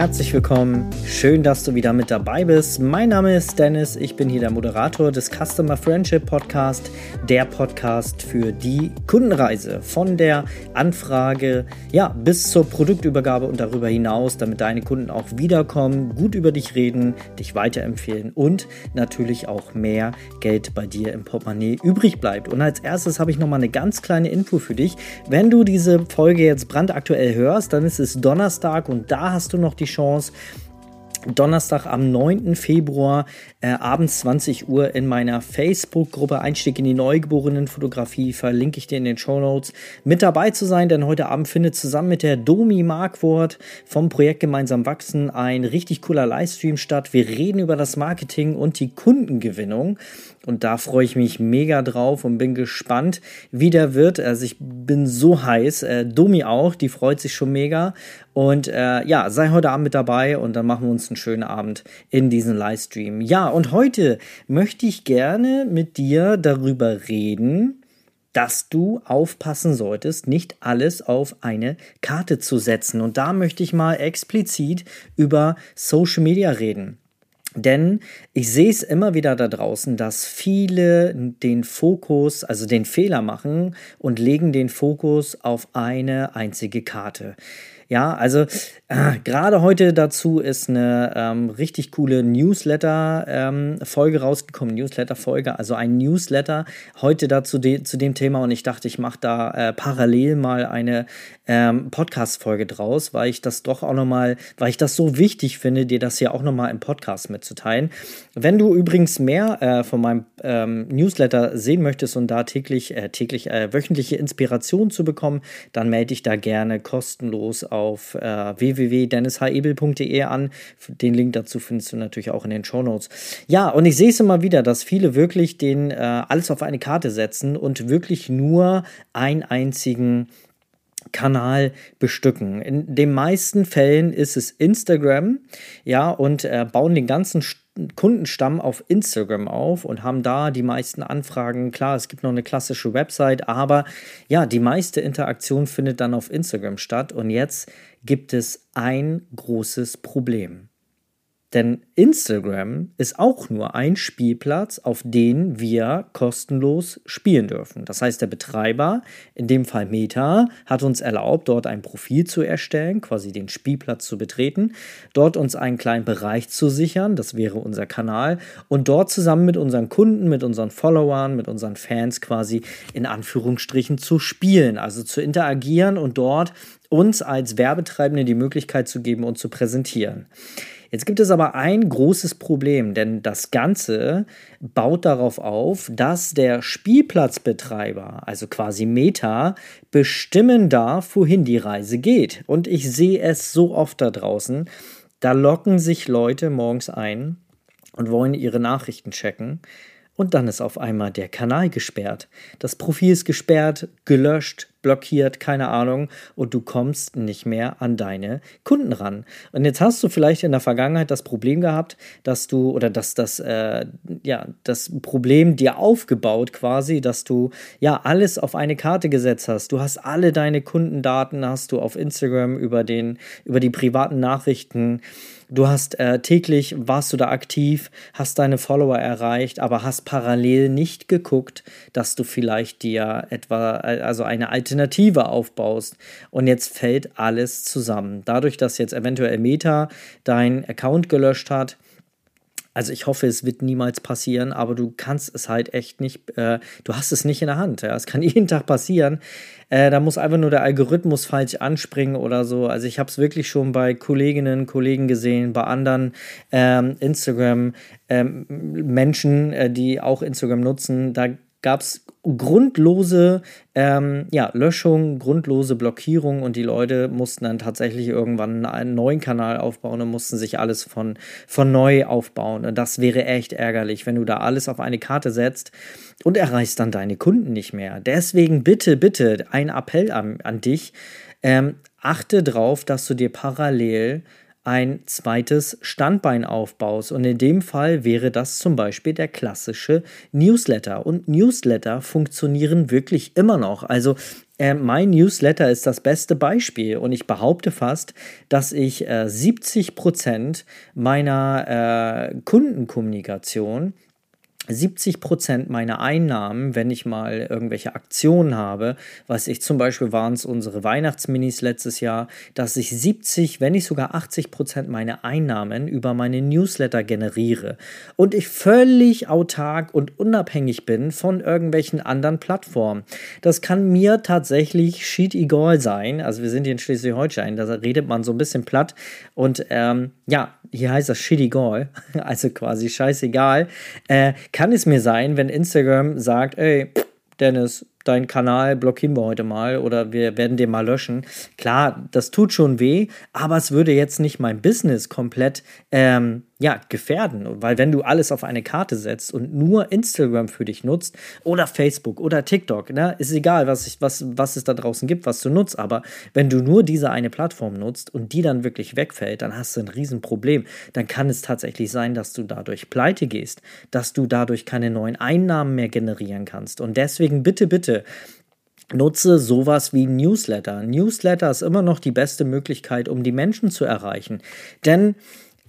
Herzlich willkommen. Schön, dass du wieder mit dabei bist. Mein Name ist Dennis. Ich bin hier der Moderator des Customer Friendship Podcast, der Podcast für die Kundenreise von der Anfrage ja, bis zur Produktübergabe und darüber hinaus, damit deine Kunden auch wiederkommen, gut über dich reden, dich weiterempfehlen und natürlich auch mehr Geld bei dir im Portemonnaie übrig bleibt. Und als erstes habe ich noch mal eine ganz kleine Info für dich. Wenn du diese Folge jetzt brandaktuell hörst, dann ist es Donnerstag und da hast du noch die Chance, Donnerstag am 9. Februar äh, abends 20 Uhr in meiner Facebook-Gruppe Einstieg in die Neugeborenenfotografie verlinke ich dir in den Show Notes mit dabei zu sein, denn heute Abend findet zusammen mit der Domi Markwort vom Projekt Gemeinsam wachsen ein richtig cooler Livestream statt. Wir reden über das Marketing und die Kundengewinnung und da freue ich mich mega drauf und bin gespannt, wie der wird. Also ich bin so heiß, äh, Domi auch, die freut sich schon mega und äh, ja, sei heute Abend mit dabei und dann machen wir uns einen schönen Abend in diesem Livestream. Ja, und heute möchte ich gerne mit dir darüber reden, dass du aufpassen solltest, nicht alles auf eine Karte zu setzen. Und da möchte ich mal explizit über Social Media reden. Denn ich sehe es immer wieder da draußen, dass viele den Fokus, also den Fehler machen und legen den Fokus auf eine einzige Karte. Ja, also äh, gerade heute dazu ist eine ähm, richtig coole Newsletter-Folge ähm, rausgekommen. Newsletter-Folge, also ein Newsletter heute dazu de zu dem Thema und ich dachte, ich mache da äh, parallel mal eine ähm, Podcast-Folge draus, weil ich das doch auch nochmal, weil ich das so wichtig finde, dir das hier auch nochmal im Podcast mitzuteilen. Wenn du übrigens mehr äh, von meinem ähm, Newsletter sehen möchtest und da täglich, äh, täglich äh, wöchentliche Inspiration zu bekommen, dann melde dich da gerne kostenlos auf äh, www.dennishebel.de an. Den Link dazu findest du natürlich auch in den Show Notes. Ja, und ich sehe es immer wieder, dass viele wirklich den äh, alles auf eine Karte setzen und wirklich nur einen einzigen Kanal bestücken. In den meisten Fällen ist es Instagram, ja, und äh, bauen den ganzen Kundenstamm auf Instagram auf und haben da die meisten Anfragen. Klar, es gibt noch eine klassische Website, aber ja, die meiste Interaktion findet dann auf Instagram statt. Und jetzt gibt es ein großes Problem. Denn Instagram ist auch nur ein Spielplatz, auf den wir kostenlos spielen dürfen. Das heißt, der Betreiber, in dem Fall Meta, hat uns erlaubt, dort ein Profil zu erstellen, quasi den Spielplatz zu betreten, dort uns einen kleinen Bereich zu sichern, das wäre unser Kanal, und dort zusammen mit unseren Kunden, mit unseren Followern, mit unseren Fans quasi in Anführungsstrichen zu spielen, also zu interagieren und dort uns als Werbetreibende die Möglichkeit zu geben und zu präsentieren. Jetzt gibt es aber ein großes Problem, denn das Ganze baut darauf auf, dass der Spielplatzbetreiber, also quasi Meta, bestimmen darf, wohin die Reise geht. Und ich sehe es so oft da draußen, da locken sich Leute morgens ein und wollen ihre Nachrichten checken und dann ist auf einmal der Kanal gesperrt. Das Profil ist gesperrt, gelöscht, blockiert, keine Ahnung, und du kommst nicht mehr an deine Kunden ran. Und jetzt hast du vielleicht in der Vergangenheit das Problem gehabt, dass du oder dass das äh, ja das Problem dir aufgebaut quasi, dass du ja alles auf eine Karte gesetzt hast. Du hast alle deine Kundendaten hast du auf Instagram über den über die privaten Nachrichten Du hast äh, täglich, warst du da aktiv, hast deine Follower erreicht, aber hast parallel nicht geguckt, dass du vielleicht dir etwa, äh, also eine Alternative aufbaust. Und jetzt fällt alles zusammen. Dadurch, dass jetzt eventuell Meta dein Account gelöscht hat, also ich hoffe, es wird niemals passieren, aber du kannst es halt echt nicht, äh, du hast es nicht in der Hand. Ja? Es kann jeden Tag passieren. Äh, da muss einfach nur der Algorithmus falsch anspringen oder so. Also ich habe es wirklich schon bei Kolleginnen, Kollegen gesehen, bei anderen ähm, Instagram-Menschen, ähm, äh, die auch Instagram nutzen. Da gab es grundlose ähm, ja, Löschung, grundlose Blockierung und die Leute mussten dann tatsächlich irgendwann einen neuen Kanal aufbauen und mussten sich alles von, von neu aufbauen. Und das wäre echt ärgerlich, wenn du da alles auf eine Karte setzt und erreichst dann deine Kunden nicht mehr. Deswegen bitte, bitte ein Appell an, an dich. Ähm, achte darauf, dass du dir parallel ein zweites Standbein aufbaust. Und in dem Fall wäre das zum Beispiel der klassische Newsletter. Und Newsletter funktionieren wirklich immer noch. Also äh, mein Newsletter ist das beste Beispiel und ich behaupte fast, dass ich äh, 70 Prozent meiner äh, Kundenkommunikation 70 Prozent meiner Einnahmen, wenn ich mal irgendwelche Aktionen habe, was ich zum Beispiel waren es unsere Weihnachtsminis letztes Jahr, dass ich 70, wenn nicht sogar 80 Prozent meiner Einnahmen über meine Newsletter generiere und ich völlig autark und unabhängig bin von irgendwelchen anderen Plattformen. Das kann mir tatsächlich shit egal sein. Also wir sind hier in Schleswig-Holstein, da redet man so ein bisschen platt und ähm, ja, hier heißt das shit egal, also quasi scheißegal. Äh, kann es mir sein, wenn Instagram sagt, ey, Dennis, deinen Kanal blockieren wir heute mal oder wir werden den mal löschen. Klar, das tut schon weh, aber es würde jetzt nicht mein Business komplett ähm, ja, gefährden. Weil wenn du alles auf eine Karte setzt und nur Instagram für dich nutzt oder Facebook oder TikTok, ne, ist egal, was, ich, was, was es da draußen gibt, was du nutzt, aber wenn du nur diese eine Plattform nutzt und die dann wirklich wegfällt, dann hast du ein Riesenproblem. Dann kann es tatsächlich sein, dass du dadurch pleite gehst, dass du dadurch keine neuen Einnahmen mehr generieren kannst. Und deswegen bitte, bitte, Nutze sowas wie Newsletter. Newsletter ist immer noch die beste Möglichkeit, um die Menschen zu erreichen. Denn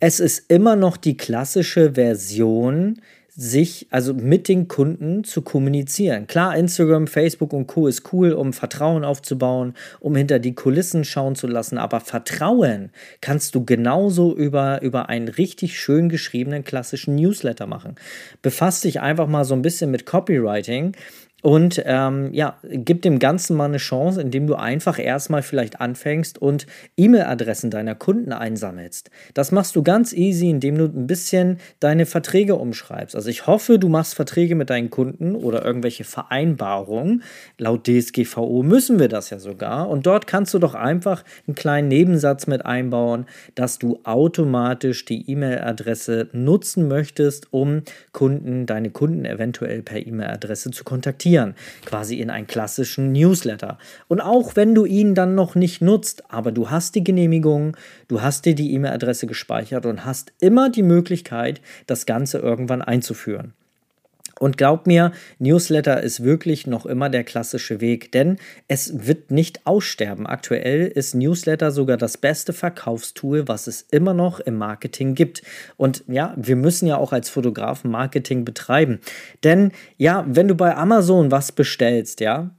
es ist immer noch die klassische Version, sich, also mit den Kunden zu kommunizieren. Klar, Instagram, Facebook und Co. ist cool, um Vertrauen aufzubauen, um hinter die Kulissen schauen zu lassen, aber Vertrauen kannst du genauso über, über einen richtig schön geschriebenen klassischen Newsletter machen. Befass dich einfach mal so ein bisschen mit Copywriting und ähm, ja, gib dem Ganzen mal eine Chance, indem du einfach erstmal vielleicht anfängst und E-Mail-Adressen deiner Kunden einsammelst. Das machst du ganz easy, indem du ein bisschen deine Verträge umschreibst. Also ich hoffe, du machst Verträge mit deinen Kunden oder irgendwelche Vereinbarungen. Laut DSGVO müssen wir das ja sogar. Und dort kannst du doch einfach einen kleinen Nebensatz mit einbauen, dass du automatisch die E-Mail-Adresse nutzen möchtest, um Kunden, deine Kunden eventuell per E-Mail-Adresse zu kontaktieren konvertieren, quasi in einen klassischen Newsletter. Und auch wenn du ihn dann noch nicht nutzt, aber du hast die Genehmigung, du hast dir die E-Mail-Adresse gespeichert und hast immer die Möglichkeit, das Ganze irgendwann einzuführen. Und glaub mir, Newsletter ist wirklich noch immer der klassische Weg, denn es wird nicht aussterben. Aktuell ist Newsletter sogar das beste Verkaufstool, was es immer noch im Marketing gibt. Und ja, wir müssen ja auch als Fotografen Marketing betreiben. Denn ja, wenn du bei Amazon was bestellst, ja,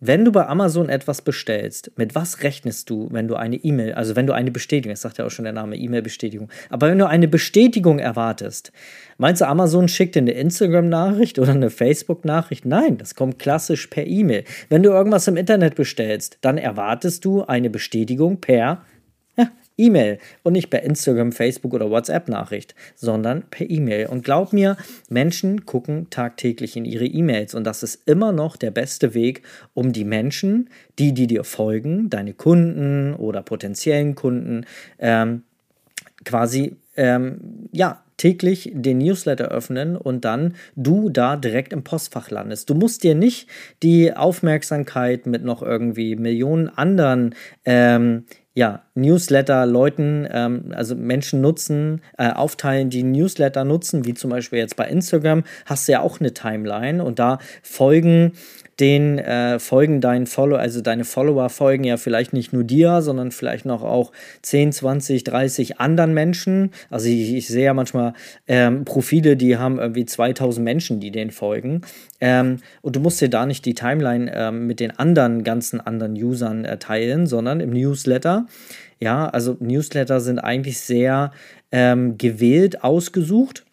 wenn du bei Amazon etwas bestellst, mit was rechnest du, wenn du eine E-Mail, also wenn du eine Bestätigung, das sagt ja auch schon der Name E-Mail-Bestätigung, aber wenn du eine Bestätigung erwartest, meinst du, Amazon schickt dir eine Instagram-Nachricht oder eine Facebook-Nachricht? Nein, das kommt klassisch per E-Mail. Wenn du irgendwas im Internet bestellst, dann erwartest du eine Bestätigung per E-Mail und nicht per Instagram, Facebook oder WhatsApp-Nachricht, sondern per E-Mail. Und glaub mir, Menschen gucken tagtäglich in ihre E-Mails und das ist immer noch der beste Weg, um die Menschen, die, die dir folgen, deine Kunden oder potenziellen Kunden, ähm, quasi, ähm, ja, täglich den Newsletter öffnen und dann du da direkt im Postfach landest. Du musst dir nicht die Aufmerksamkeit mit noch irgendwie Millionen anderen ähm, ja, Newsletter Leuten, ähm, also Menschen nutzen, äh, aufteilen, die Newsletter nutzen, wie zum Beispiel jetzt bei Instagram, hast du ja auch eine Timeline und da folgen den äh, folgen deinen Follower, also deine Follower folgen ja vielleicht nicht nur dir, sondern vielleicht noch auch 10, 20, 30 anderen Menschen. Also ich, ich sehe ja manchmal ähm, Profile, die haben irgendwie 2000 Menschen, die denen folgen. Ähm, und du musst dir da nicht die Timeline ähm, mit den anderen ganzen anderen Usern äh, teilen, sondern im Newsletter. Ja, also Newsletter sind eigentlich sehr ähm, gewählt ausgesucht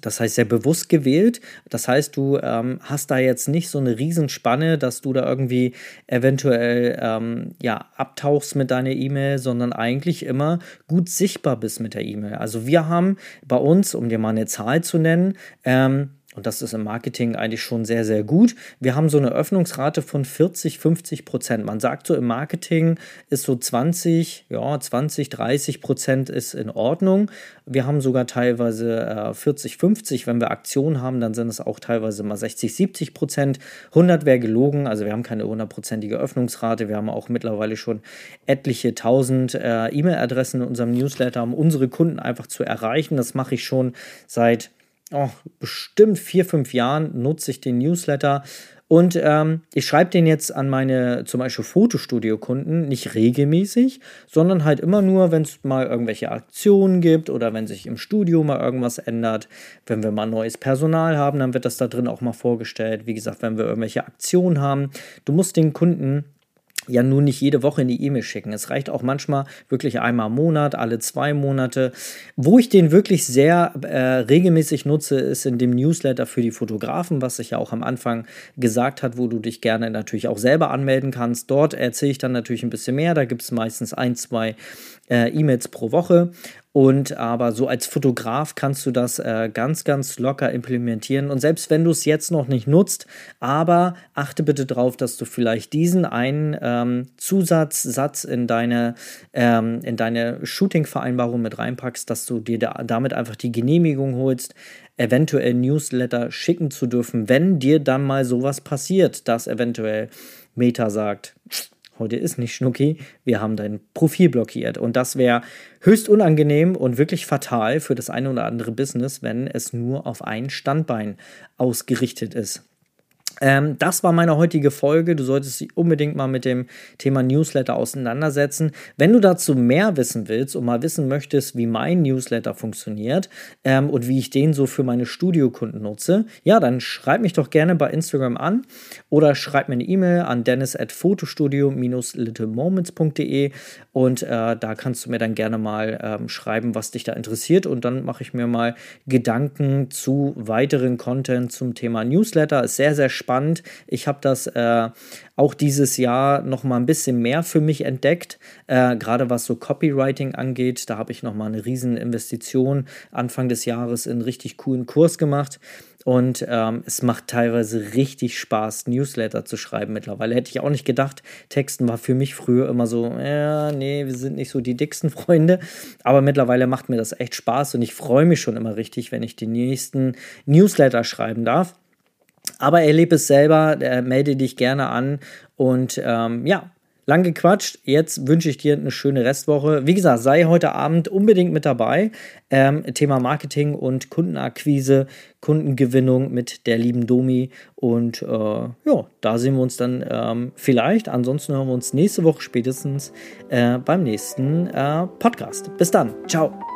das heißt sehr bewusst gewählt. Das heißt, du ähm, hast da jetzt nicht so eine Riesenspanne, dass du da irgendwie eventuell ähm, ja, abtauchst mit deiner E-Mail, sondern eigentlich immer gut sichtbar bist mit der E-Mail. Also wir haben bei uns, um dir mal eine Zahl zu nennen, ähm, und das ist im Marketing eigentlich schon sehr, sehr gut. Wir haben so eine Öffnungsrate von 40, 50 Prozent. Man sagt so, im Marketing ist so 20, ja, 20, 30 Prozent ist in Ordnung. Wir haben sogar teilweise äh, 40, 50. Wenn wir Aktionen haben, dann sind es auch teilweise mal 60, 70 Prozent. 100 wäre gelogen. Also wir haben keine hundertprozentige Öffnungsrate. Wir haben auch mittlerweile schon etliche tausend äh, E-Mail-Adressen in unserem Newsletter, um unsere Kunden einfach zu erreichen. Das mache ich schon seit oh, bestimmt vier, fünf Jahren nutze ich den Newsletter Und ähm, ich schreibe den jetzt an meine zum Beispiel Fotostudio-Kunden nicht regelmäßig, sondern halt immer nur, wenn es mal irgendwelche Aktionen gibt oder wenn sich im Studio mal irgendwas ändert. Wenn wir mal neues Personal haben, dann wird das da drin auch mal vorgestellt. Wie gesagt, wenn wir irgendwelche Aktionen haben. Du musst den Kunden ja nun nicht jede Woche in die E-Mail schicken. Es reicht auch manchmal wirklich einmal im Monat, alle zwei Monate. Wo ich den wirklich sehr äh, regelmäßig nutze, ist in dem Newsletter für die Fotografen, was ich ja auch am Anfang gesagt hat, wo du dich gerne natürlich auch selber anmelden kannst. Dort erzähle ich dann natürlich ein bisschen mehr. Da gibt es meistens ein, zwei äh, E-Mails pro Woche. Und aber so als Fotograf kannst du das äh, ganz, ganz locker implementieren. Und selbst wenn du es jetzt noch nicht nutzt, aber achte bitte darauf, dass du vielleicht diesen einen ähm, Zusatzsatz in deine, ähm, in deine Shooting-Vereinbarung mit reinpackst, dass du dir da, damit einfach die Genehmigung holst, eventuell Newsletter schicken zu dürfen, wenn dir dann mal sowas passiert, dass eventuell Meta sagt, heute ist nicht Schnucki, wir haben dein Profil blockiert. Und das wäre höchst unangenehm und wirklich fatal für das eine oder andere Business, wenn es nur auf ein Standbein ausgerichtet ist. Ähm, das war meine heutige Folge. Du solltest dich unbedingt mal mit dem Thema Newsletter auseinandersetzen. Wenn du dazu mehr wissen willst und mal wissen möchtest, wie mein Newsletter funktioniert ähm, und wie ich den so für meine Studiokunden nutze, ja, dann schreib mich doch gerne bei Instagram an oder schreib mir eine E-Mail an dennis at fotostudio-littlemoments.de und äh, da kannst du mir dann gerne mal ähm, schreiben, was dich da interessiert und dann mache ich mir mal Gedanken zu weiteren Content zum Thema Newsletter. Ist sehr, sehr spannend spannend. Ich habe das äh, auch dieses Jahr noch mal ein bisschen mehr für mich entdeckt, äh, gerade was so Copywriting angeht. Da habe ich noch mal eine riesen Investition Anfang des Jahres in einen richtig coolen Kurs gemacht. Und ähm, es macht teilweise richtig Spaß, Newsletter zu schreiben mittlerweile. Hätte ich auch nicht gedacht. Texten war für mich früher immer so, ja, nee, wir sind nicht so die dicksten Freunde. Aber mittlerweile macht mir das echt Spaß und ich freue mich schon immer richtig, wenn ich die nächsten Newsletter schreiben darf. Aber erlebe es selber, äh, melde dich gerne an und ähm, ja, lang gequatscht. Jetzt wünsche ich dir eine schöne Restwoche. Wie gesagt, sei heute Abend unbedingt mit dabei. Ähm, Thema Marketing und Kundenakquise, Kundengewinnung mit der lieben Domi. Und äh, ja, da sehen wir uns dann ähm, vielleicht. Ansonsten hören wir uns nächste Woche spätestens äh, beim nächsten äh, Podcast. Bis dann. Ciao.